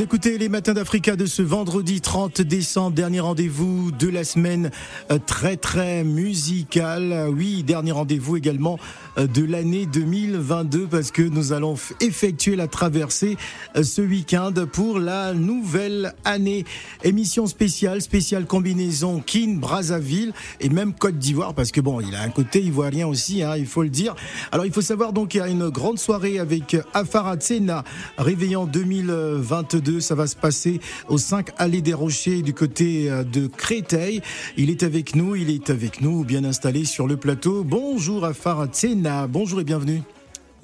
Écoutez les matins d'Africa de ce vendredi 30 décembre, dernier rendez-vous de la semaine euh, très très musical. Oui, dernier rendez-vous également de l'année 2022 parce que nous allons effectuer la traversée euh, ce week-end pour la nouvelle année. Émission spéciale, spéciale combinaison Kin, Brazzaville et même Côte d'Ivoire parce que bon, il a un côté ivoirien aussi, hein, il faut le dire. Alors il faut savoir donc qu'il y a une grande soirée avec Afara Tsena, réveillant 2022. Ça va se passer au 5 Allée des Rochers du côté euh, de Créteil. Il est avec nous, il est avec nous, bien installé sur le plateau. Bonjour Afara Tsena, bonjour et bienvenue.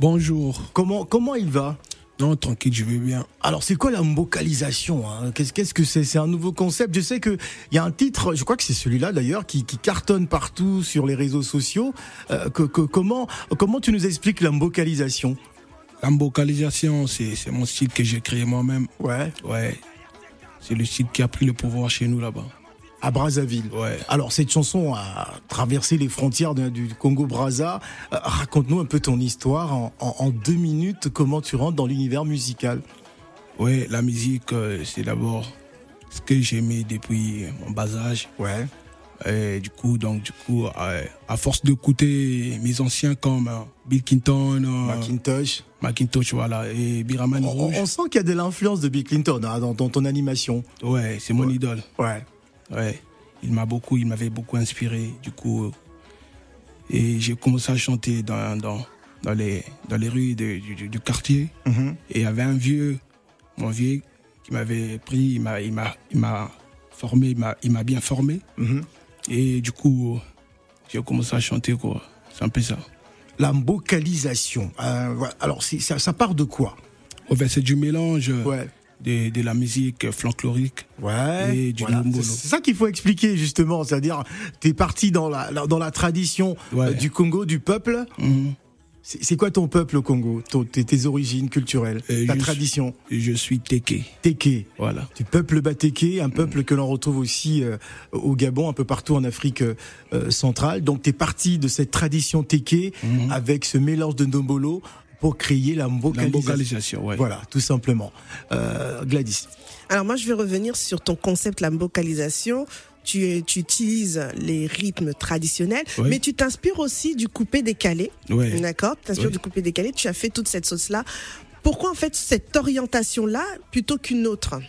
Bonjour. Comment, comment il va? Non, tranquille, je vais bien. alors c'est quoi la vocalisation hein? Qu'est-ce qu'est-ce que c'est? C'est un nouveau concept. Je sais que il y a un titre, je crois que c'est celui-là d'ailleurs, qui, qui cartonne partout sur les réseaux sociaux. Euh, que- que- comment comment tu nous expliques la vocalisation? La vocalisation, c'est c'est mon style que j'ai créé moi-même. Ouais. Ouais. C'est le style qui a pris le pouvoir chez nous là-bas. À Brazzaville. Ouais. Alors cette chanson a traversé les frontières de- du Congo-Brazza. Euh, Raconte-nous un peu ton histoire en, en- en deux minutes. Comment tu rentres dans l'univers musical? Ouais, la musique, euh, c'est d'abord ce que j'aimais depuis mon bas âge. Ouais. Et du coup, donc, du coup, euh, à force d'écouter mes anciens comme euh, Bill Clinton, euh, Macintosh. Macintosh, voilà, et Biraman On, Rouge. on sent qu'il y a de l'influence de Bill Clinton hein, dans, dans ton animation. Ouais, c'est mon idole. Ouais. Ouais, il m'a beaucoup, il m'avait beaucoup inspiré. Du coup, euh, et j'ai commencé à chanter dans, dans, dans, les, dans les rues de- du, quartier. Mhm. Et il y avait un vieux, mon vieux, qui m'avait pris, il m'a, il m'a, il m'a formé, il m'a, il m'a bien formé. Mhm. Et du coup, j'ai commencé à chanter, quoi. C'est un peu ça. La vocalisation. Euh. Alors ça, ça part de quoi? Au fait, c'est du mélange Ouais. De, de la musique folklorique. Ouais. Et du voilà. C'est ça qu'il faut expliquer justement, c'est-à-dire tu es parti dans la, dans la tradition Ouais. euh, du Congo, du peuple, Mhm. C'est quoi ton peuple au Congo? Tes, tes origines culturelles, Euh, ta je tradition? suis- Je suis Teke. Teke. Voilà. Du peuple Bateke, un peuple que l'on retrouve aussi euh, au Gabon, un peu partout en Afrique euh, centrale. Donc tu es parti de cette tradition Teke avec ce mélange de Ndombolo pour créer la vocalisation. ouais. Voilà, tout simplement. Euh, Gladys. Alors moi, je vais revenir sur ton concept, la vocalisation. Tu, tu utilises les rythmes traditionnels, Oui. mais tu t'inspires aussi du coupé décalé. Ouais. D'accord? Tu t'inspires Oui. du coupé décalé. Tu as fait toute cette sauce-là. Pourquoi en fait cette orientation-là plutôt qu'une autre?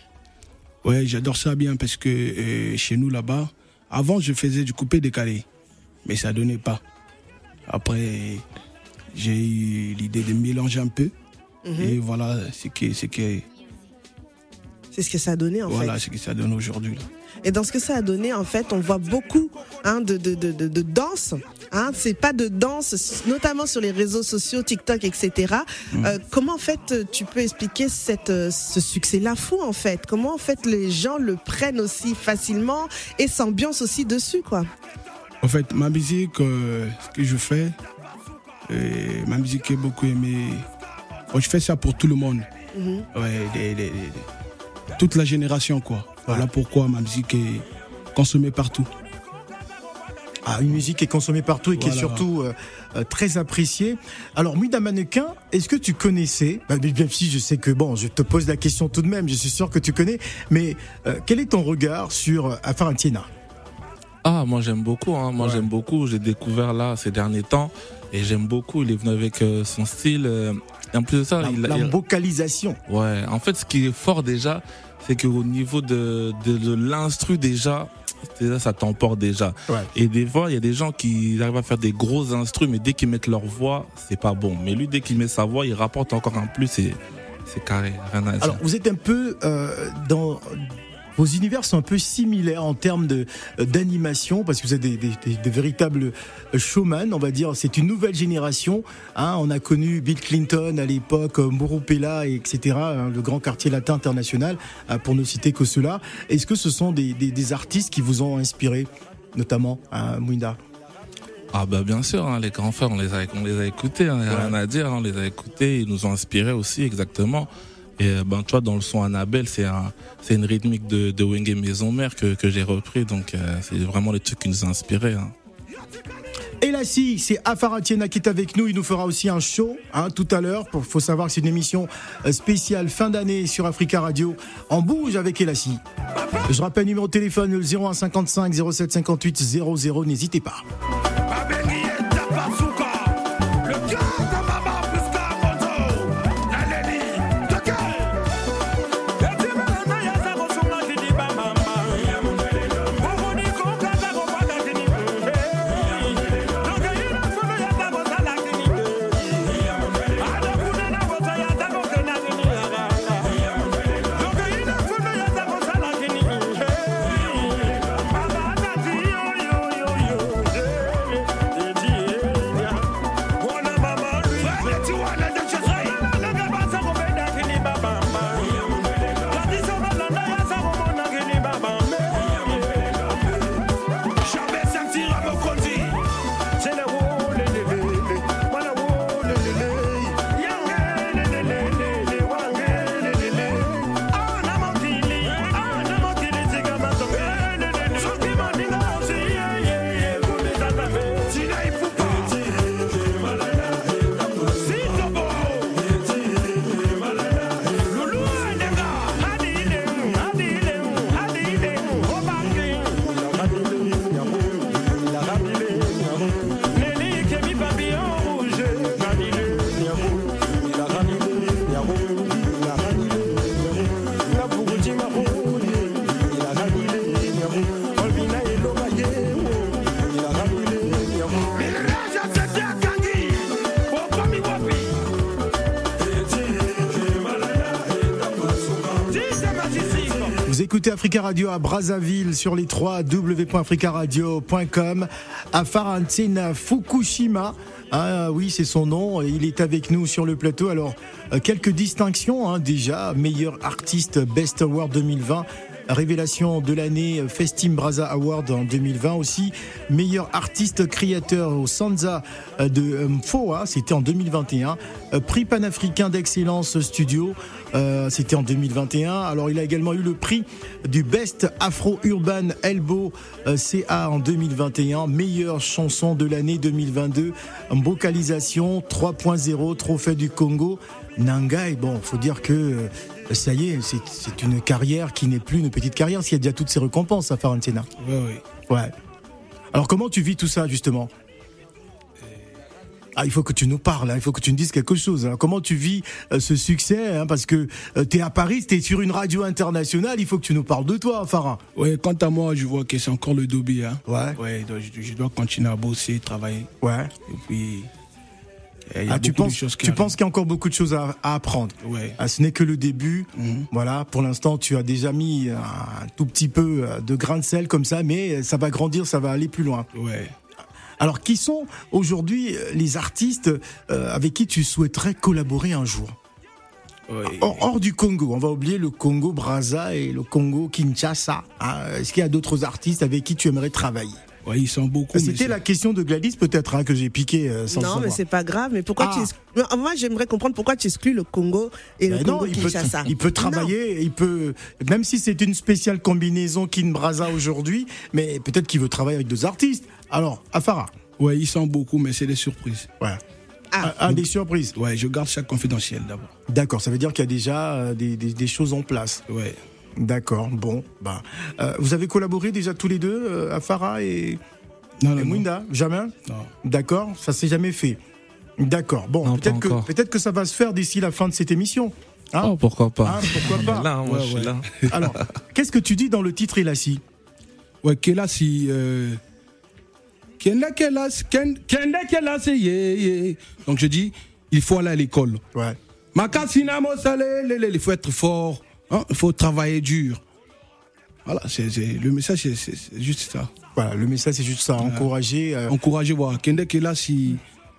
Ouais, j'adore ça bien parce que euh, chez nous là-bas, avant je faisais du coupé décalé, mais ça donnait pas. Après, j'ai eu l'idée de mélanger un peu Mhm. et voilà ce qui, ce qui, C'est ce que ça a donné en voilà fait. ce que ça donne aujourd'hui. Et dans ce que ça a donné, en fait, on voit beaucoup hein, de, de, de, de, danse. Hein, c'est pas de danse, notamment sur les réseaux sociaux, TikTok, etc. Euh, comment en fait tu peux expliquer cette, euh, ce succès-là fou en fait? Comment en fait les gens le prennent aussi facilement et s'ambiancent aussi dessus quoi? En fait, ma musique, euh, ce que je fais, euh, ma musique est beaucoup aimée. Bon, je fais ça pour tout le monde. Mhm. Ouais, des- des- des- toute la génération quoi. Voilà pourquoi ma musique est consommée partout. Ah, une musique qui est consommée partout et qui est surtout euh, euh, très appréciée. Alors, Muda Mannequin, est-ce que tu connaissais? Bah, si je sais que, bon, je te pose la question tout de même, je suis sûr que tu connais, mais euh, quel est ton regard sur Afaratiena Ah, moi j'aime beaucoup, hein. moi Ouais. j'aime beaucoup. J'ai découvert là ces derniers temps et j'aime beaucoup. Il est venu avec euh, son style. euh, et en plus de ça, La, il, la il- vocalisation. ouais. En fait, ce qui est fort déjà, c'est qu'au niveau de, de, de l'instru déjà, déjà ça t'emporte déjà. Ouais. Et des fois, il y a des gens qui arrivent à faire des gros instrus, mais dès qu'ils mettent leur voix, c'est pas bon. Mais lui, dès qu'il met sa voix, il rapporte encore un plus et c'est carré, rien à dire. Alors, vous êtes un peu euh, dans. Vos univers sont un peu similaires en termes de euh, d'animation parce que vous êtes des, des- des- des véritables euh, showman, on va dire. C'est une nouvelle génération. hein. on a connu Bill Clinton à l'époque, euh, Mauro Pella, etc. hein, le grand quartier latin international, pour ne citer que cela. Est-ce que ce sont des, des- des artistes qui vous ont inspiré, notamment à Mouinda Ah bah bien sûr, hein, les grands frères, on les a, on les a écoutés, hein, y a Ouais. rien à dire, hein, on les a écoutés, ils nous ont inspirés aussi exactement. Et ben tu vois dans le son Annabelle, c'est un, c'est une rythmique de, de Wenge Maison Mère que, que j'ai repris, donc euh, c'est vraiment les trucs qui nous ont inspirés. Hein. C'est Afaratiena qui est avec nous. Il nous fera aussi un show hein, tout à l'heure. Il faut savoir que c'est une émission euh, spéciale fin d'année sur Africa Radio. En bouge avec Elassi. Je rappelle le numéro de téléphone le 01 55 07 58 00. N'hésitez pas. Écoutez Africa Radio à Brazzaville sur les 3 w.africaradio.com. Afarantine Fukushima. Ah oui, c'est son nom. Il est avec nous sur le plateau. Alors, euh, quelques distinctions hein, déjà. Meilleur artiste Best Award 2020 révélation de l'année euh, Festim Braza Award en 2020 aussi. Meilleur artiste créateur au Sansa euh, de euh, Mfoa, c'était en 2021. Euh, Prix panafricain d'excellence studio, euh, c'était en 2021. Alors il a également eu le prix du Best Afro Urban Elbow euh, CA en 2021. Meilleure chanson de l'année 2022. Vocalisation 3.0, trophée du Congo. Nangai, bon, faut dire que euh, ça y est, c'est- une carrière qui n'est plus une petite carrière, s'il y a déjà toutes ces récompenses à Farancena. Ouais, ouais. Ouais. Alors comment tu vis tout ça justement? Ah, il faut que tu nous parles, hein, il faut que tu nous dises quelque chose. hein. Comment tu vis euh, ce succès hein, Parce que tu es à Paris, tu es sur une radio internationale, il faut que tu nous parles de toi, Farah. Ouais, quant à moi, je vois que c'est encore le dobé. Hein. Ouais. Ouais, donc je, je dois continuer à bosser, travailler. Ouais. Et puis. Ah, tu penses, tu qu'il y a encore beaucoup de choses à, à apprendre Ouais. Ah, ce n'est que le début. Mhm. Voilà, pour l'instant, tu as déjà mis un tout petit peu euh, de grain de sel comme ça, mais ça va grandir, ça va aller plus loin. Ouais. Alors, qui sont aujourd'hui euh, les artistes euh, avec qui tu souhaiterais collaborer un jour? Ouais. hors, du Congo, on va oublier le Congo Brazza et le Congo Kinshasa. hein. Est-ce qu'il y a d'autres artistes avec qui tu aimerais travailler? Ouais, ils sont beaucoup. mais C'était c'est- la question de Gladys peut-être hein, que j'ai piqué euh, sans Non, mais savoir. c'est pas grave. Mais pourquoi Ah. tu exclus- Moi, j'aimerais comprendre pourquoi tu exclus le Congo et le Ben Congo non, il peut, Kinshasa. il peut travailler, il peut, même si c'est une spéciale combinaison Kin Braza aujourd'hui, mais peut-être qu'il veut travailler avec deux artistes. Alors, Afara, Ouais, ils sont beaucoup, mais c'est des surprises. ouais. Ah. Ah, ah, des surprises. Ouais, je garde ça confidentiel d'abord. D'accord, ça veut dire qu'il y a déjà euh, des, des- des choses en place. Ouais. D'accord, bon, bah, euh, vous avez collaboré déjà tous les deux, euh, Afara et, Non, et non, non. Mwinda, jamais? Non. D'accord, ça s'est jamais fait. D'accord, bon, peut-être que peut-être que ça va se faire d'ici la fin de cette émission. Hein? Oh, pourquoi pas Hein, pourquoi pas là, hein, moi Ouais, je suis ouais. là. Alors, qu'est-ce que tu dis dans le titre Elassi Ouais, Kelasi. Euh... Kenda Kelasi. Ken- Kenda Kelasi, yeah, yeah. Donc je dis, il faut aller à l'école. Ouais. Makasina Mosale, lele, il faut être fort. Hein, Il faut travailler dur. Voilà, c'est le message, c'est- juste ça. Voilà, le message c'est juste ça, encourager. euh, Encourager, voilà. Kenda Kelasi.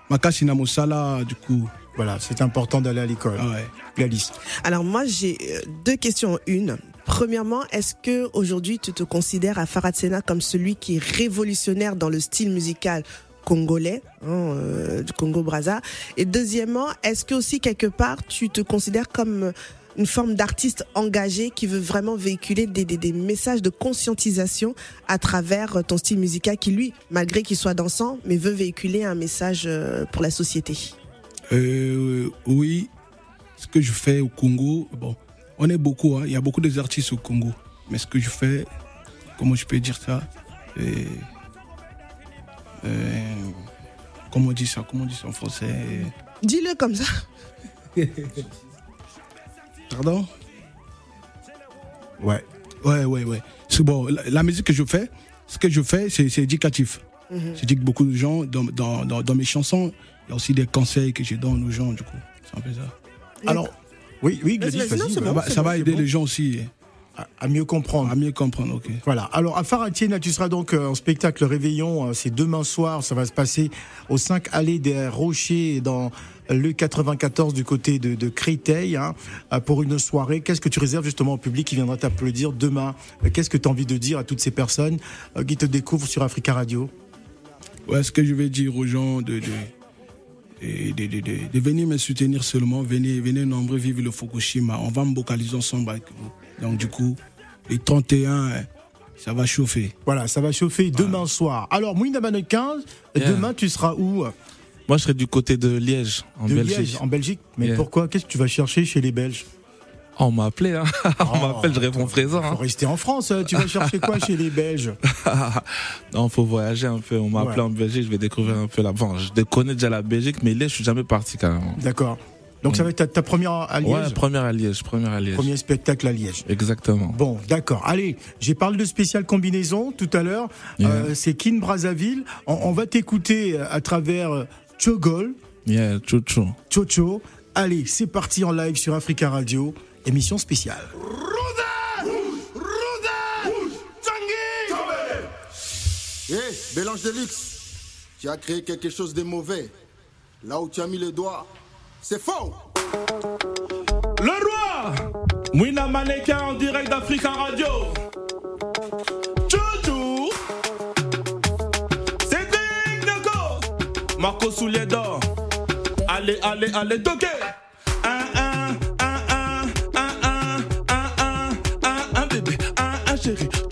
Makasina Mosala, du coup. Voilà, c'est important d'aller à l'école. Ah ouais. Gladys. Alors moi j'ai euh, deux questions. Une, premièrement, est-ce que aujourd'hui tu te considères à Farad Sena comme celui qui est révolutionnaire dans le style musical congolais, hein, euh, du Congo Brazza Et deuxièmement, est-ce que aussi quelque part tu te considères comme une forme d'artiste engagé qui veut vraiment véhiculer des, des, des messages de conscientisation à travers ton style musical qui lui, malgré qu'il soit dansant, mais veut véhiculer un message euh, pour la société. Euh, oui, ce que je fais au Congo, bon, on est beaucoup, hein, il y a beaucoup des artistes au Congo. Mais ce que je fais, comment je peux dire ça euh, euh, Comment on dit ça Comment on dit ça en français? Dis-le comme ça. Pardon? Ouais. Ouais, ouais, ouais. C'est bon, la, la musique que je fais, ce que je fais, c'est c'est éducatif. J'éduque beaucoup de gens dans, dans, dans, dans mes chansons. Il y a aussi des conseils que je donne aux gens, du coup. C'est un peu ça. Alors, oui, oui, Gladys, c'est voilà. bon, Ça va, ça aider bon. les gens aussi à, mieux comprendre. à mieux comprendre, ok. Voilà. Alors, à Faratiena, tu seras donc euh, en spectacle Réveillon. euh, C'est demain soir. Ça va se passer au 5 Allées des Rochers dans le 94 du côté de, de Créteil hein, euh, pour une soirée. Qu'est-ce que tu réserves justement au public qui viendra t'applaudir demain? Qu'est-ce que tu as envie de dire à toutes ces personnes qui te découvrent sur Africa Radio? Ouais, ce que je vais dire aux gens de, de, de, de, de- de- de venir me soutenir seulement, venez, venez nombreux vivre le Fukushima. On va me vocaliser ensemble avec vous. Donc du coup, les 31, hein, ça va chauffer. Voilà, ça va chauffer demain soir. Alors, Mouina 15, Yeah. demain tu seras où? Moi, je serais du côté de Liège, en De Belgique. Liège, en Belgique. Mais Yeah. pourquoi? Qu'est-ce que tu vas chercher chez les Belges? On m'a appelé, hein. on m'appelle, je réponds présent. Faut Hein. rester en France. hein. Tu vas chercher quoi chez les Belges non, faut voyager un peu. On m'a Ouais. appelé en Belgique, je vais découvrir un peu là. Bon, je connais déjà la Belgique, mais Liège, je suis jamais parti carrément. D'accord. Donc ça va être ta, ta première à Liège Ouais, première à Liège, première à Liège. Premier spectacle à Liège. Exactement. Bon, d'accord. Allez, j'ai parlé de spécial combinaison tout à l'heure. Yeah. Euh, c'est Kin Brazzaville. On, on va t'écouter à travers euh, Chogol, Yeah, chou. Chocho. Allez, c'est parti en live sur Africa Radio, émission spéciale. Hé, Bélange de luxe, tu as créé quelque chose de mauvais. Là où tu as mis le doigt, c'est faux. Le roi Wina Mannequin en direct d'Africa Radio. Chouchou. Cédric Neko. Marco Soulier d'or. Allez, allez, allez, toquez. chérie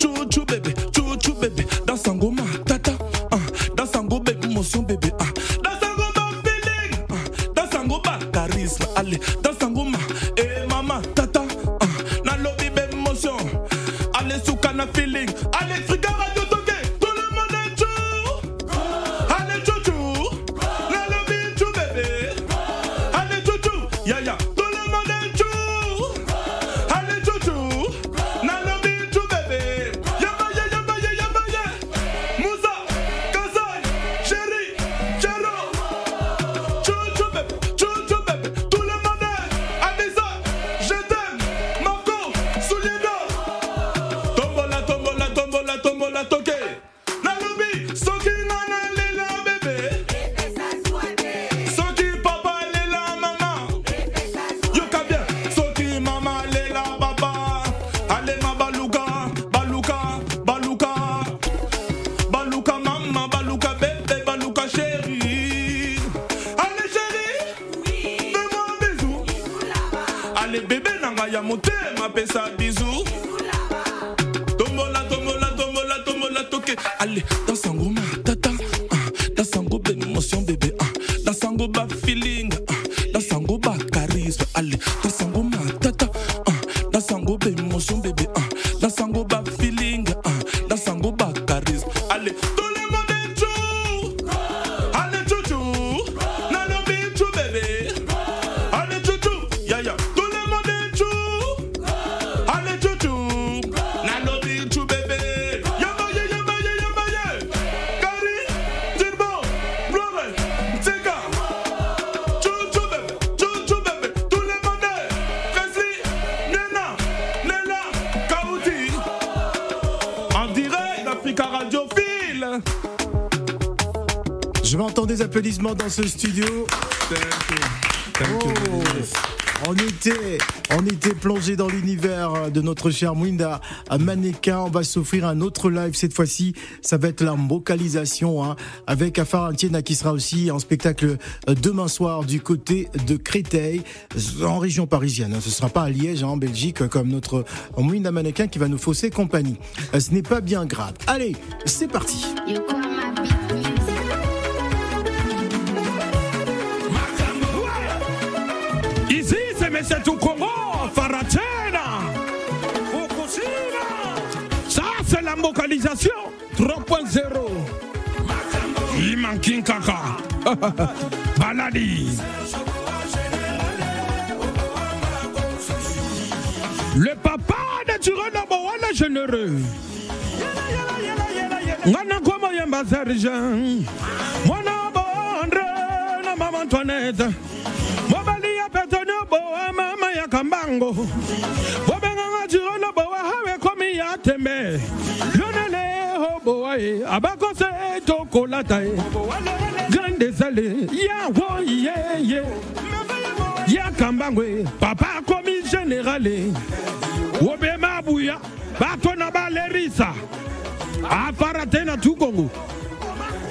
al. Tú pues notre cher Mwinda à. On va s'offrir un autre live cette fois-ci. Ça va être la vocalisation hein, avec Afar Antiena qui sera aussi en spectacle euh, demain soir du côté de Créteil, en région parisienne. hein. Ce sera pas à Liège, hein, en Belgique, comme notre Mwinda Mannequin qui va nous fausser compagnie. Euh, Ce n'est pas bien grave. Allez, c'est parti. Ici, c'est Faratena, localisation 3.0. Imankin Kaka. Baladi. Le papa de Turonobo, le généreux. Ngana kwa yemba sergent. Bondre na mama Antoinette. Mobali ya petonyo boa mama ya kambango. tembe yonele obowa ye a b'a kɔse tokolata ye. Grande zale yawo yeye ya kanbangue papa komi generale wo be ma buya b'a to na b'a lerisa a fara tena tu kongo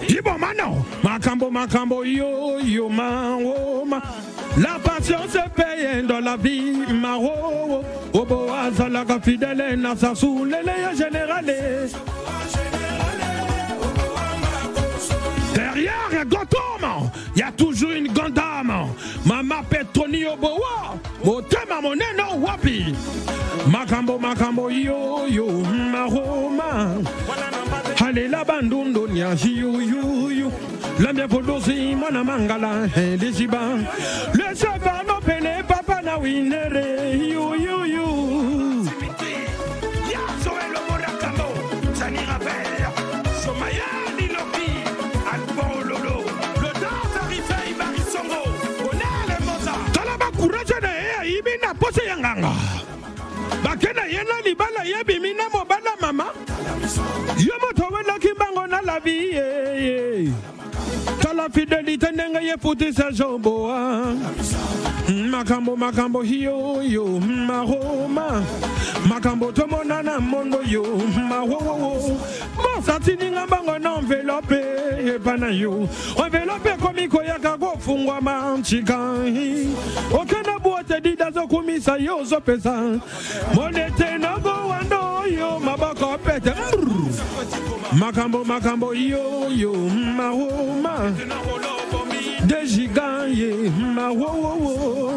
ibo ma nɔ makambo makambo yo yo ma o ma. La passion se paye dans la vie, ma, oh, oh. Obo, azalaga, fidèle, na, sa, sou, le, le, générale. Derrière Gotham, il y a toujours une grande dame. Mama Petroni Obowa, Motema Moneno Wapi. Makambo, makambo, yo, yo, maroma. Halela bandundo nyashi yu yu yu. lambia vuduzi mwana mangala eh, eliziba lesavano pele papa na winere yuyuyu yazoelomorakamo zanirapel somayani loki albololo lodafarifeibarisongo onele moza. Tala bakuraje na ye ayibi na pose ya nganga. Bake na ye na libala yebimi na mobala mama. Yo moto welaki mbango na lavi yeye Tala ma fidelité ndenge yefutisa joboa makambo makambo hiyo yo maroma. Makambo tomona na mondo yo mawowowo bosatininga bango na envelope epa na yo. Envelope ekomi koyaka kofungwama ncika okenda bwote dida zokumisa yo ozopesa monete nogowando yo maboko pete. Makambo makambo yo yo mahoma dejiga ye mawowowo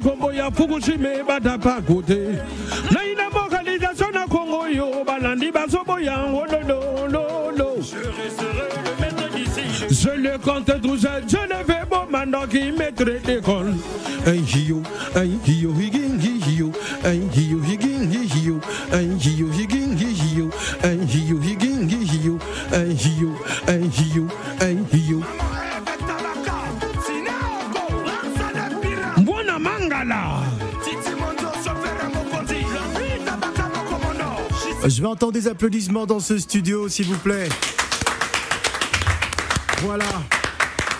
na kombo ya fukushime batapa kote naina mokalisation na kongo yo balandi bazoboya ololololo je le compte toujours je ne vais bomandoki maître d'école un hio un hio higingi hio un hio higingi hio un hio higingi hio un hio higingi hio un hio un hio un hio Je vais entendre des applaudissements dans ce studio, s'il vous plaît. Voilà.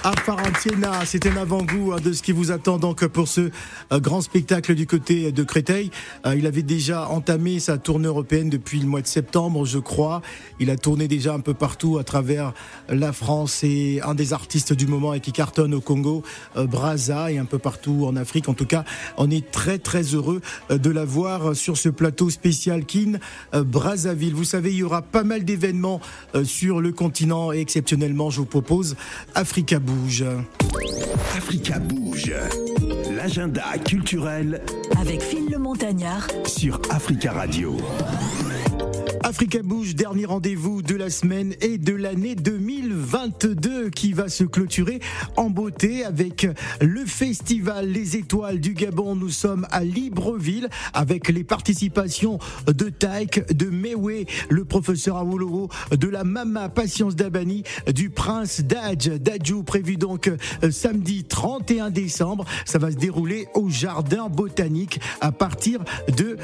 Afarantiena, c'est un avant-goût hein, de ce qui vous attend donc pour ce euh, grand spectacle du côté de Créteil. Euh, il avait déjà entamé sa tournée européenne depuis le mois de septembre, je crois. Il a tourné déjà un peu partout à travers la France. C'est un des artistes du moment et qui cartonne au Congo, euh, Brazza et un peu partout en Afrique. En tout cas, on est très très heureux de l'avoir sur ce plateau spécial Kin Brazzaville. Vous savez, il y aura pas mal d'événements sur le continent et exceptionnellement, je vous propose Africa Bouge. Africa Bouge. L'agenda culturel Avec Phil le Montagnard sur Africa Radio. Africa Bouge, dernier rendez-vous de la semaine et de l'année 2022 qui va se clôturer en beauté avec le festival Les Étoiles du Gabon. Nous sommes à Libreville avec les participations de Taïk, de Mewe, le professeur Awolowo, de la Mama Patience Dabani, du Prince Daj, Dajou, prévu donc euh, samedi 31 décembre. Ça va se dérouler au Jardin Botanique à partir de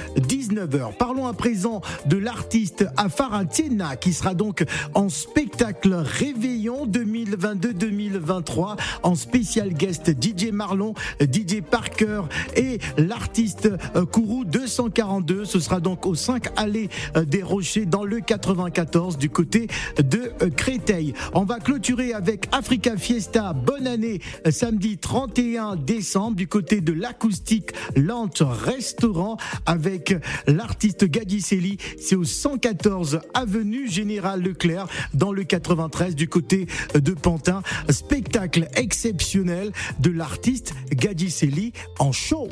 19h. Parlons à présent de l'artiste Afaratiena qui sera donc en spectacle Réveillon 2022-2023 en spécial guest DJ Marlon, DJ Parker et l'artiste euh, Kourou 242. Ce sera donc au 5 Allées euh, des Rochers dans le 94 du côté de euh, Créteil. On va clôturer avec Africa Fiesta. Bonne année samedi 31 décembre du côté de l'acoustique Lante Restaurant avec l'artiste Gadiseli. C'est au 114 avenue Général Leclerc dans le 93 du côté de Pantin. Spectacle exceptionnel de l'artiste Gadiseli en show.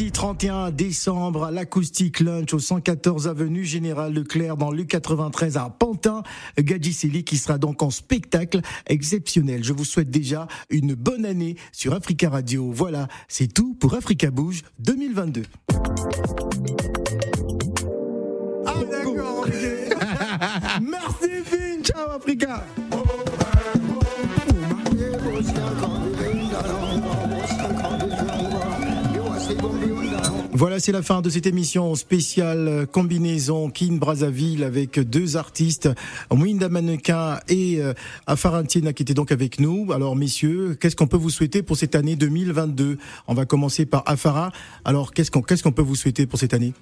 Samedi 31 décembre à l'acoustique lunch au 114 avenue Général Leclerc dans le 93 à Pantin, Gadjiseli qui sera donc en spectacle exceptionnel. Je vous souhaite déjà une bonne année sur Africa Radio. Voilà, c'est tout pour Africa Bouge 2022. Ah d'accord. Merci Vin, ciao Africa. Voilà, c'est la fin de cette émission spéciale euh, combinaison Kin Brazzaville avec deux artistes, Mwinda Mannequin et euh, Afarantiena qui étaient donc avec nous. Alors messieurs, qu'est-ce qu'on peut vous souhaiter pour cette année 2022 On va commencer par Afara. Alors qu'est-ce qu'on qu'est-ce qu'on peut vous souhaiter pour cette année?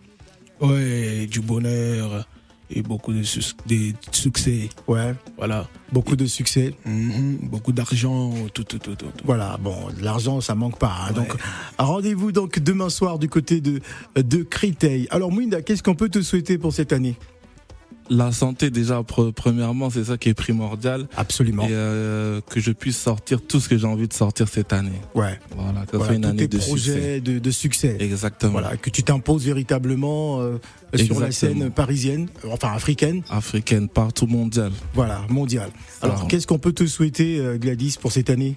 Ouais, du bonheur, et beaucoup de, succès. Ouais, Voilà. beaucoup de succès. Mhm, Beaucoup d'argent, tout, tout, tout, tout. tout. Voilà, bon, l'argent, ça manque pas. hein. Donc, rendez-vous donc demain soir du côté de, de Créteil. Alors, Mouinda, qu'est-ce qu'on peut te souhaiter pour cette année? La santé, déjà, pre- premièrement, c'est ça qui est primordial. Absolument. Et euh, que je puisse sortir tout ce que j'ai envie de sortir cette année. Ouais, Voilà, que ce voilà, soit une tous année tes de succès. projets de, de succès. Exactement. Voilà, que tu t'imposes véritablement euh, sur la scène parisienne, euh, enfin africaine, Africaine, partout mondial. voilà, mondiale. Alors, qu'est-ce qu'on peut te souhaiter, Gladys, pour cette année?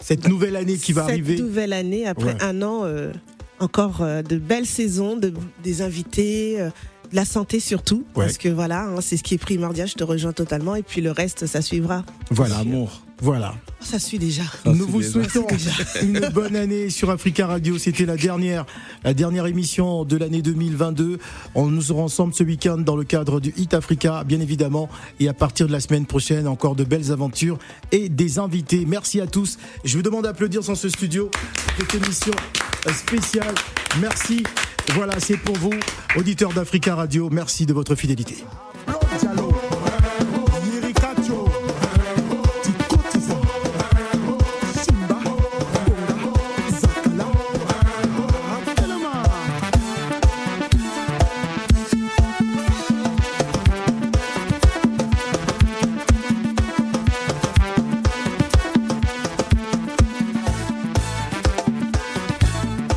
Cette nouvelle année qui va Cette arriver? nouvelle année, après Ouais. un an, euh, encore euh, de belles saisons, de, des invités, euh, la santé surtout. Ouais. Parce que voilà, hein, c'est ce qui est primordial, je te rejoins totalement. Et puis le reste, ça suivra. Voilà, L'amour. voilà. Oh, ça suit déjà. Ça, Nous vous déjà- souhaitons une bonne année sur Africa Radio. C'était la dernière, la dernière émission de l'année 2022. On nous sera ensemble ce week-end dans le cadre du Hit Africa, bien évidemment. Et à partir de la semaine prochaine, encore de belles aventures et des invités. Merci à tous. Je vous demande d'applaudir dans ce studio cette émission spéciale. Merci. Voilà, c'est pour vous, auditeurs d'Africa Radio. Merci de votre fidélité.